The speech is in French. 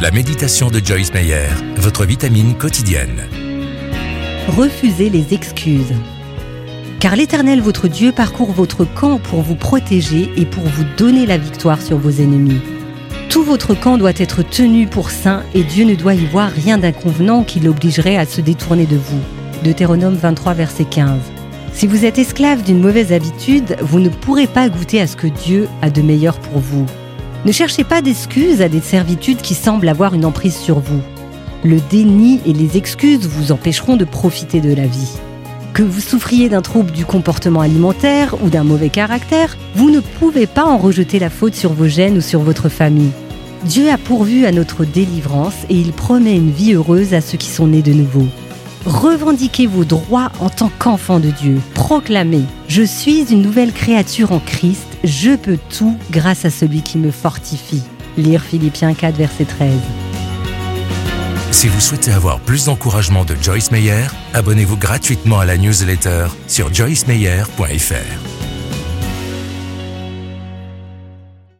La méditation de Joyce Meyer, votre vitamine quotidienne. Refusez les excuses. Car l'Éternel votre Dieu parcourt votre camp pour vous protéger et pour vous donner la victoire sur vos ennemis. Tout votre camp doit être tenu pour saint et Dieu ne doit y voir rien d'inconvenant qui l'obligerait à se détourner de vous. Deutéronome 23, verset 15. Si vous êtes esclave d'une mauvaise habitude, vous ne pourrez pas goûter à ce que Dieu a de meilleur pour vous. Ne cherchez pas d'excuses à des servitudes qui semblent avoir une emprise sur vous. Le déni et les excuses vous empêcheront de profiter de la vie. Que vous souffriez d'un trouble du comportement alimentaire ou d'un mauvais caractère, vous ne pouvez pas en rejeter la faute sur vos gènes ou sur votre famille. Dieu a pourvu à notre délivrance et il promet une vie heureuse à ceux qui sont nés de nouveau. Revendiquez vos droits en tant qu'enfant de Dieu. Proclamez Je suis une nouvelle créature en Christ, je peux tout grâce à celui qui me fortifie. Lire Philippiens 4, verset 13. Si vous souhaitez avoir plus d'encouragement de Joyce Meyer, abonnez-vous gratuitement à la newsletter sur joycemeyer.fr.